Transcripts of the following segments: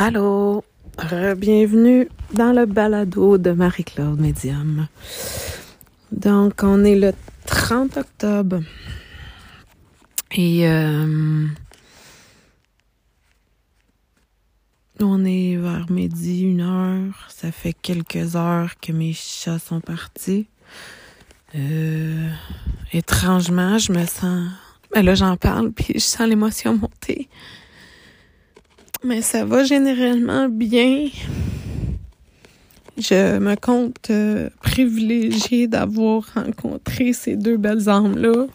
Allô, bienvenue dans le balado de Marie-Claude Medium. Donc, on est le 30 octobre et euh, on est vers midi, une heure. Ça fait quelques heures que mes chats sont partis. Euh, étrangement, je me sens... Ben là, j'en parle, puis je sens l'émotion monter. Mais ça va généralement bien. Je me compte euh, privilégiée d'avoir rencontré ces deux belles âmes-là.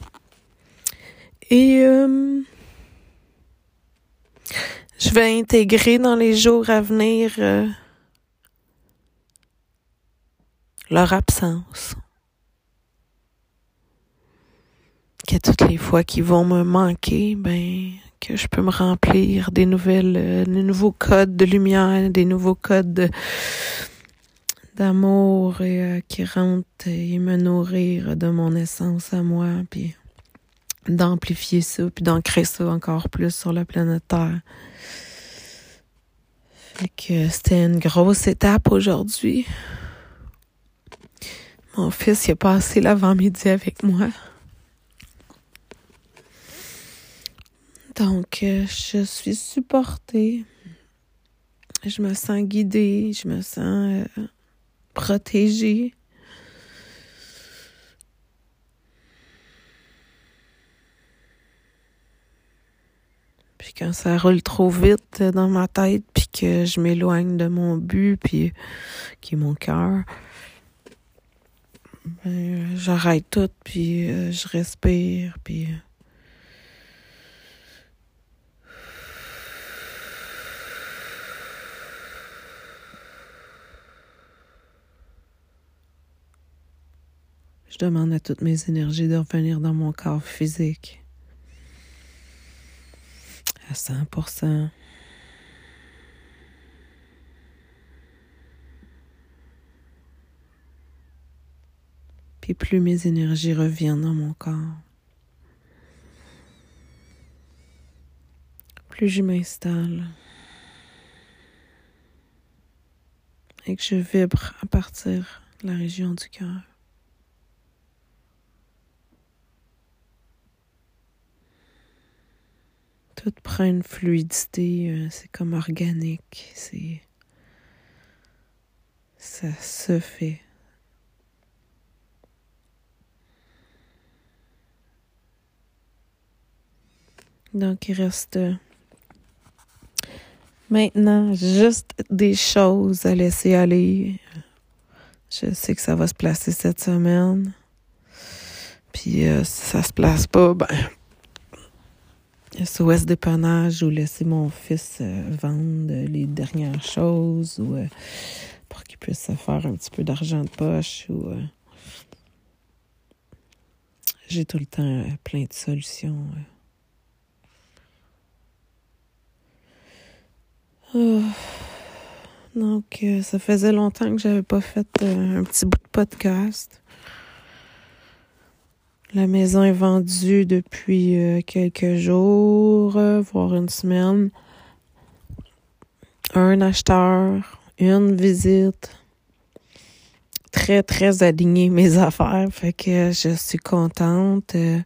Et euh, je vais intégrer dans les jours à venir euh, leur absence. Que toutes les fois qu'ils vont me manquer, ben que je peux me remplir des nouvelles, euh, des nouveaux codes de lumière, des nouveaux codes d'amour euh, qui rentrent et me nourrir de mon essence à moi, puis d'amplifier ça, puis d'ancrer ça encore plus sur la planète Terre. Fait que c'était une grosse étape aujourd'hui. Mon fils il a passé l'avant-midi avec moi. Donc, euh, je suis supportée. Je me sens guidée, je me sens euh, protégée. Puis quand ça roule trop vite dans ma tête, puis que je m'éloigne de mon but, puis qui est mon cœur, ben, j'arrête tout, puis euh, je respire, puis... Je demande à toutes mes énergies de revenir dans mon corps physique à 100%. Puis plus mes énergies reviennent dans mon corps, plus je m'installe et que je vibre à partir de la région du cœur. Tout prend une fluidité, euh, c'est comme organique, c'est ça se fait. Donc il reste maintenant juste des choses à laisser aller. Je sais que ça va se placer cette semaine. Puis euh, si ça se place pas, ben SOS dépannage ou laisser mon fils euh, vendre les dernières choses ou euh, pour qu'il puisse se faire un petit peu d'argent de poche ou euh, j'ai tout le temps plein de solutions. Oh. Donc ça faisait longtemps que j'avais pas fait un petit bout de podcast. La maison est vendue depuis euh, quelques jours, euh, voire une semaine. Un acheteur, une visite. Très, très aligné mes affaires. Fait que je suis contente. Euh,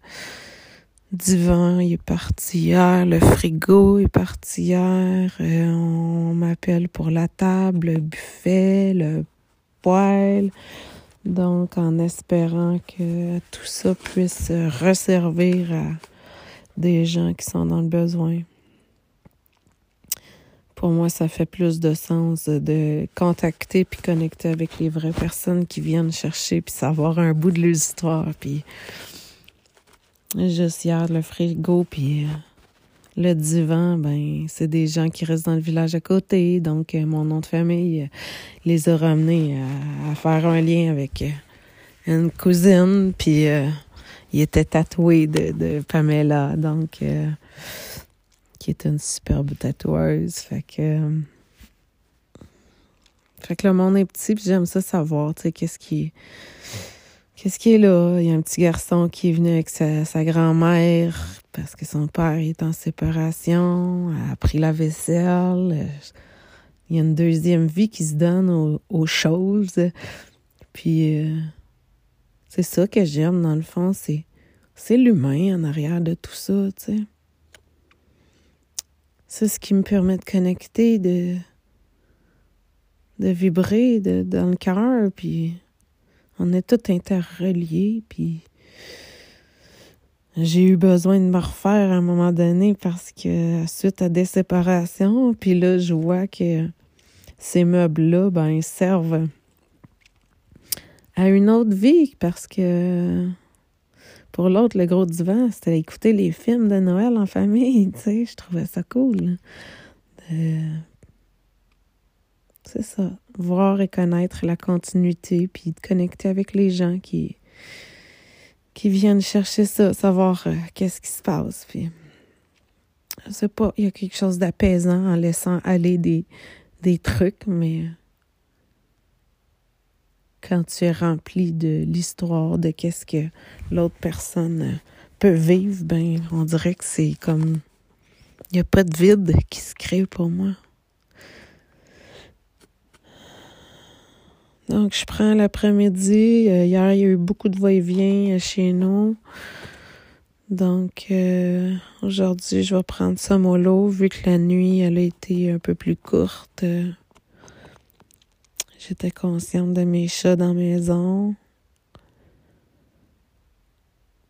divan est parti hier. Le frigo est parti hier. on m'appelle pour la table, le buffet, le poêle. Donc, en espérant que tout ça puisse resservir à des gens qui sont dans le besoin. Pour moi, ça fait plus de sens de contacter puis connecter avec les vraies personnes qui viennent chercher puis savoir un bout de l'histoire puis juste hier le frigo puis euh, le divan, ben, c'est des gens qui restent dans le village à côté. Donc, euh, mon nom de famille euh, les a ramenés à, faire un lien avec euh, une cousine. Puis, il était tatoué de, Pamela, donc, qui est une superbe tatoueuse. Fait que, fait que le monde est petit, puis j'aime ça savoir, tu sais, qu'est-ce qui Qu'est-ce qui est là? Il y a un petit garçon qui est venu avec sa, grand-mère parce que son père est en séparation, a pris la vaisselle. il y a une deuxième vie qui se donne aux, choses. Puis euh, c'est ça que j'aime dans le fond, c'est c'est l'humain en arrière de tout ça, tu sais. C'est ce qui me permet de connecter, de de vibrer de, dans le cœur, puis on est tous interreliés, puis j'ai eu besoin de me refaire à un moment donné parce que suite à des séparations, puis là, je vois que ces meubles-là, ben, ils servent à une autre vie parce que pour l'autre, le gros divan, c'était écouter les films de Noël en famille, tu sais, je trouvais ça cool. C'est ça, voir et connaître la continuité, puis de connecter avec les gens qui qui viennent chercher ça, savoir euh, qu'est-ce qui se passe. Puis, je sais pas, il y a quelque chose d'apaisant en laissant aller des, des trucs, mais quand tu es rempli de l'histoire, de qu'est-ce que l'autre personne euh, peut vivre, ben, on dirait que c'est comme, il n'y a pas de vide qui se crée pour moi. Donc, je prends l'après-midi. Euh, hier, il y a eu beaucoup de va-et-vient euh, chez nous. Donc, euh, aujourd'hui, je vais prendre ça mollo, vu que la nuit, elle a été un peu plus courte. J'étais consciente de mes chats dans la maison.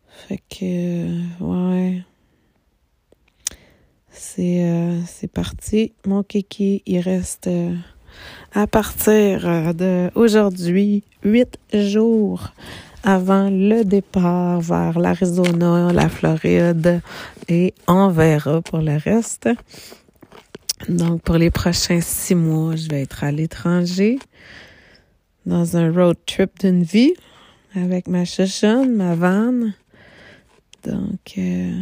Fait que, ouais. C'est, c'est parti. Mon kiki, il reste à partir euh, de aujourd'hui, huit jours avant le départ vers l'Arizona, la Floride et on verra pour le reste. Donc, pour les prochains six mois, je vais être à l'étranger dans un road trip d'une vie avec ma chouchonne, ma vanne. Donc, euh,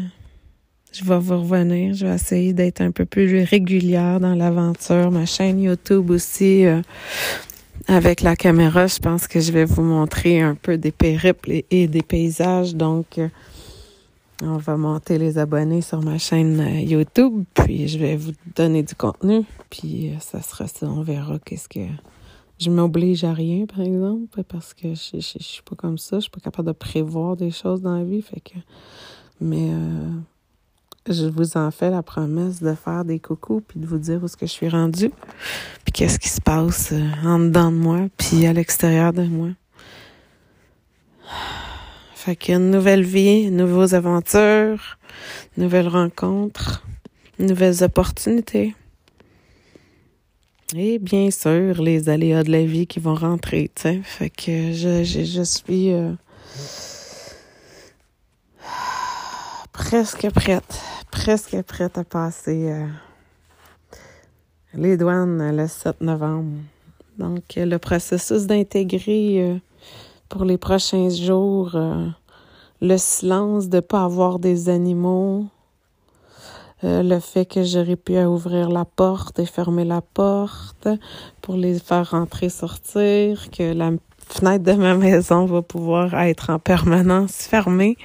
je vais vous revenir. Je vais essayer d'être un peu plus régulière dans l'aventure. Ma chaîne YouTube aussi. Euh, avec la caméra, je pense que je vais vous montrer un peu des périples et, des paysages. Donc, euh, on va monter les abonnés sur ma chaîne euh, YouTube, puis je vais vous donner du contenu, puis ça sera ça. On verra qu'est-ce que je m'oblige à rien, par exemple, parce que je, je, suis pas comme ça. Je suis pas capable de prévoir des choses dans la vie, fait que. Mais je vous en fais la promesse de faire des coucous puis de vous dire où est-ce que je suis rendue puis qu'est-ce qui se passe euh, en dedans de moi puis à l'extérieur de moi. Fait qu'il y a une nouvelle vie, nouvelles aventures, nouvelles rencontres, nouvelles opportunités. Et bien sûr, les aléas de la vie qui vont rentrer, tu sais. Fait que je, je, je suis euh, presque prête presque prête à passer euh, les douanes le 7 novembre. Donc, le processus d'intégrer euh, pour les prochains jours euh, le silence de ne pas avoir des animaux, le fait que j'aurais pu ouvrir la porte et fermer la porte pour les faire rentrer, sortir, que la fenêtre de ma maison va pouvoir être en permanence fermée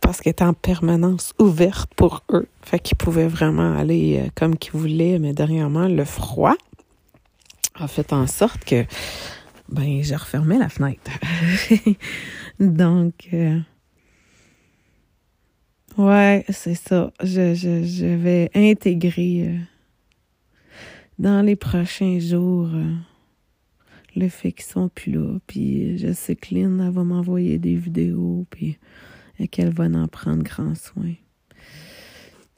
parce qu'elle est en permanence ouverte pour eux. Fait qu'ils pouvaient vraiment aller euh, comme qu'ils voulaient, mais dernièrement, le froid a fait en sorte que ben j'ai refermé la fenêtre. Donc euh, ouais, c'est ça. Je, je, je, vais intégrer euh, dans les prochains jours le fait qu'ils sont plus là. Puis je sais que Lynn, va m'envoyer des vidéos, puis qu'elle va en prendre grand soin.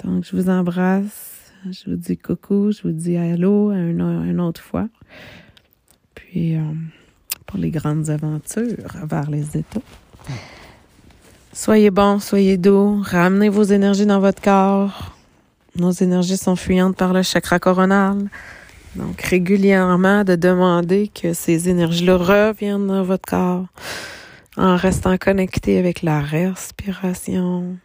Donc, je vous embrasse. Je vous dis coucou. Je vous dis allô à une, autre fois. Puis, euh, pour les grandes aventures vers les États. Soyez bons, soyez doux. Ramenez vos énergies dans votre corps. Nos énergies sont fuyantes par le chakra coronal. Donc, régulièrement, de demander que ces énergies-là reviennent dans votre corps en restant connecté avec la respiration.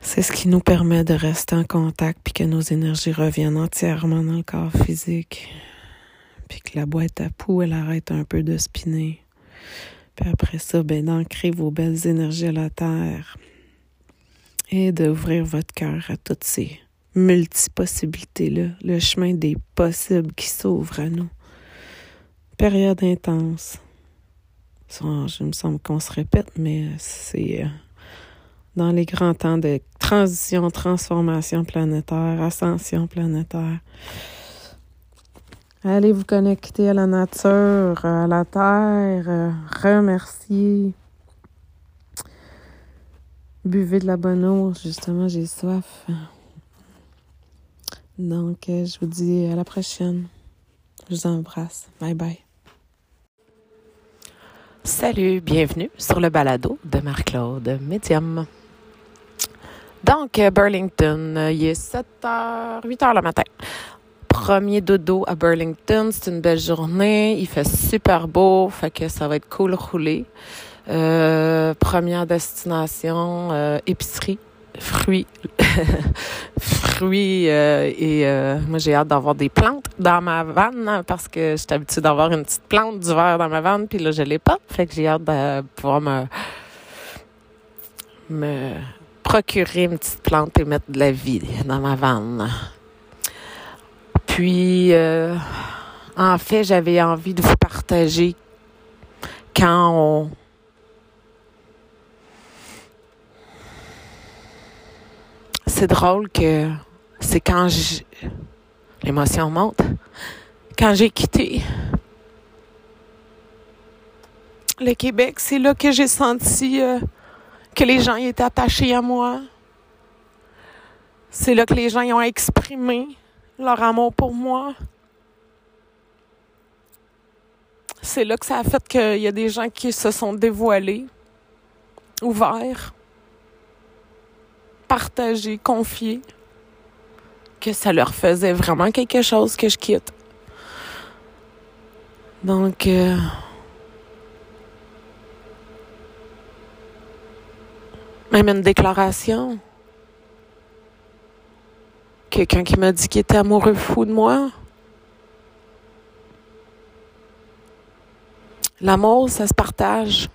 C'est ce qui nous permet de rester en contact puis que nos énergies reviennent entièrement dans le corps physique. Puis que la boîte à poux, elle arrête un peu de spinner. Puis après ça, ben, d'ancrer vos belles énergies à la terre et d'ouvrir votre cœur à toutes ces multi-possibilités-là, le chemin des possibles qui s'ouvre à nous. Période intense. je me semble qu'on se répète, mais c'est euh, dans les grands temps de transition, transformation planétaire, ascension planétaire. Allez vous connecter à la nature, à la terre, euh, remercier. Buvez de la bonne eau, justement, j'ai soif. Donc, euh, je vous dis à la prochaine. Je vous embrasse. Bye bye. Salut, bienvenue sur le balado de Marc-Claude Médium. Donc, euh, Burlington, il est 7 h, 8 h le matin premier dodo à Burlington. C'est une belle journée. Il fait super beau. Fait ça va être cool rouler. Euh, première destination, euh, épicerie, fruits, fruits euh, et moi j'ai hâte d'avoir des plantes dans ma vanne hein, parce que j'étais habituée d'avoir une petite plante d'hiver dans ma vanne puis là je l'ai pas. Fait que j'ai hâte de pouvoir me me procurer une petite plante et mettre de la vie dans ma vanne. Puis, euh, en fait, j'avais envie de vous partager quand on... C'est drôle que c'est quand l'émotion monte. Quand j'ai quitté le Québec, c'est là que j'ai senti euh, que les gens étaient attachés à moi. C'est là que les gens ont exprimé leur amour pour moi. C'est là que ça a fait qu'il y a des gens qui se sont dévoilés, ouverts, partagés, confiés, que ça leur faisait vraiment quelque chose que je quitte. Donc, euh, même une déclaration. Quelqu'un qui m'a dit qu'il était amoureux fou de moi. L'amour, ça se partage.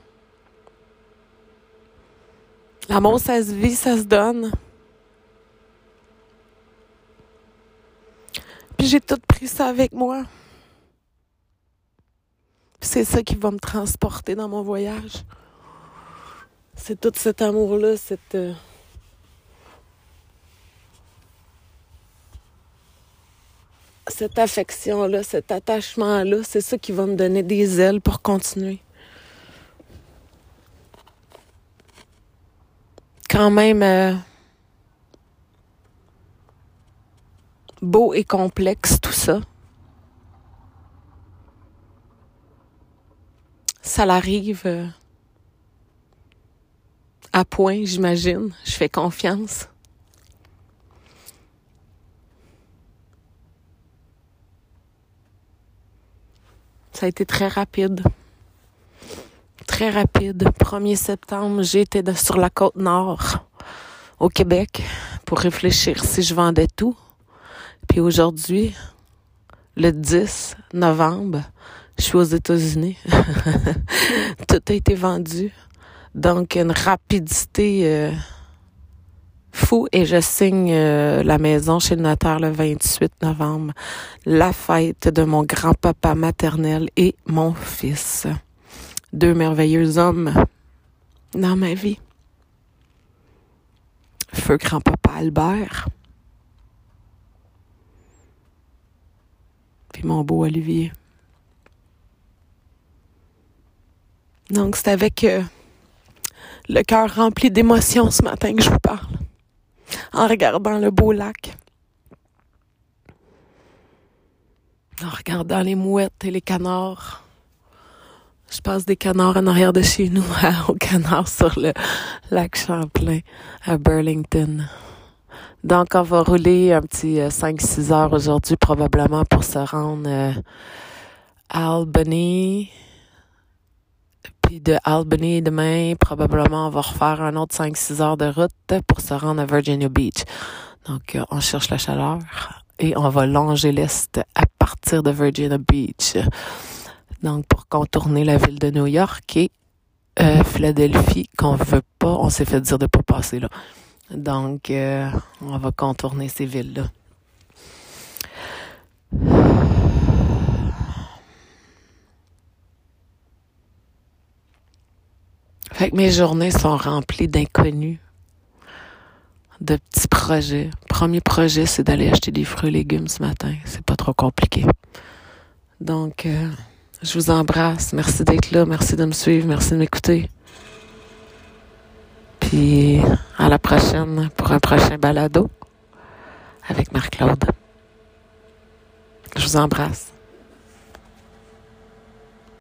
L'amour, ça se vit, ça se donne. Puis j'ai tout pris ça avec moi. C'est ça qui va me transporter dans mon voyage. C'est tout cet amour-là, cette... Euh, cette affection-là, cet attachement-là, c'est ça qui va me donner des ailes pour continuer. Quand même euh, beau et complexe tout ça. Ça l'arrive euh, à point, j'imagine. Je fais confiance. Ça a été très rapide. Très rapide. 1er septembre, j'étais sur la côte nord au Québec pour réfléchir si je vendais tout. Puis aujourd'hui, le 10 novembre, je suis aux États-Unis. tout a été vendu. Donc, une rapidité euh, fou et je signe euh, la maison chez le notaire le 28 novembre, la fête de mon grand-papa maternel et mon fils. Deux merveilleux hommes dans ma vie. Feu grand-papa Albert. Puis mon beau Olivier. Donc c'est avec euh, le cœur rempli d'émotions ce matin que je vous parle en regardant le beau lac, en regardant les mouettes et les canards. Je passe des canards en arrière de chez nous au canard sur le lac Champlain à Burlington. Donc, on va rouler un petit 5-6 euh, heures aujourd'hui probablement pour se rendre euh, à Albany, puis de Albany demain, probablement, on va refaire un autre 5-6 heures de route pour se rendre à Virginia Beach. Donc, euh, on cherche la chaleur et on va longer l'Est à partir de Virginia Beach. Donc, pour contourner la ville de New York et euh, Philadelphie, qu'on veut pas, on s'est fait dire de pas passer là. Donc, euh, on va contourner ces villes-là. Fait que mes journées sont remplies d'inconnus, de petits projets. Premier projet, c'est d'aller acheter des fruits et légumes ce matin. C'est pas trop compliqué. Donc, euh, je vous embrasse. Merci d'être là. Merci de me suivre. Merci de m'écouter. Puis, à la prochaine pour un prochain balado avec Marc-Claude. Je vous embrasse.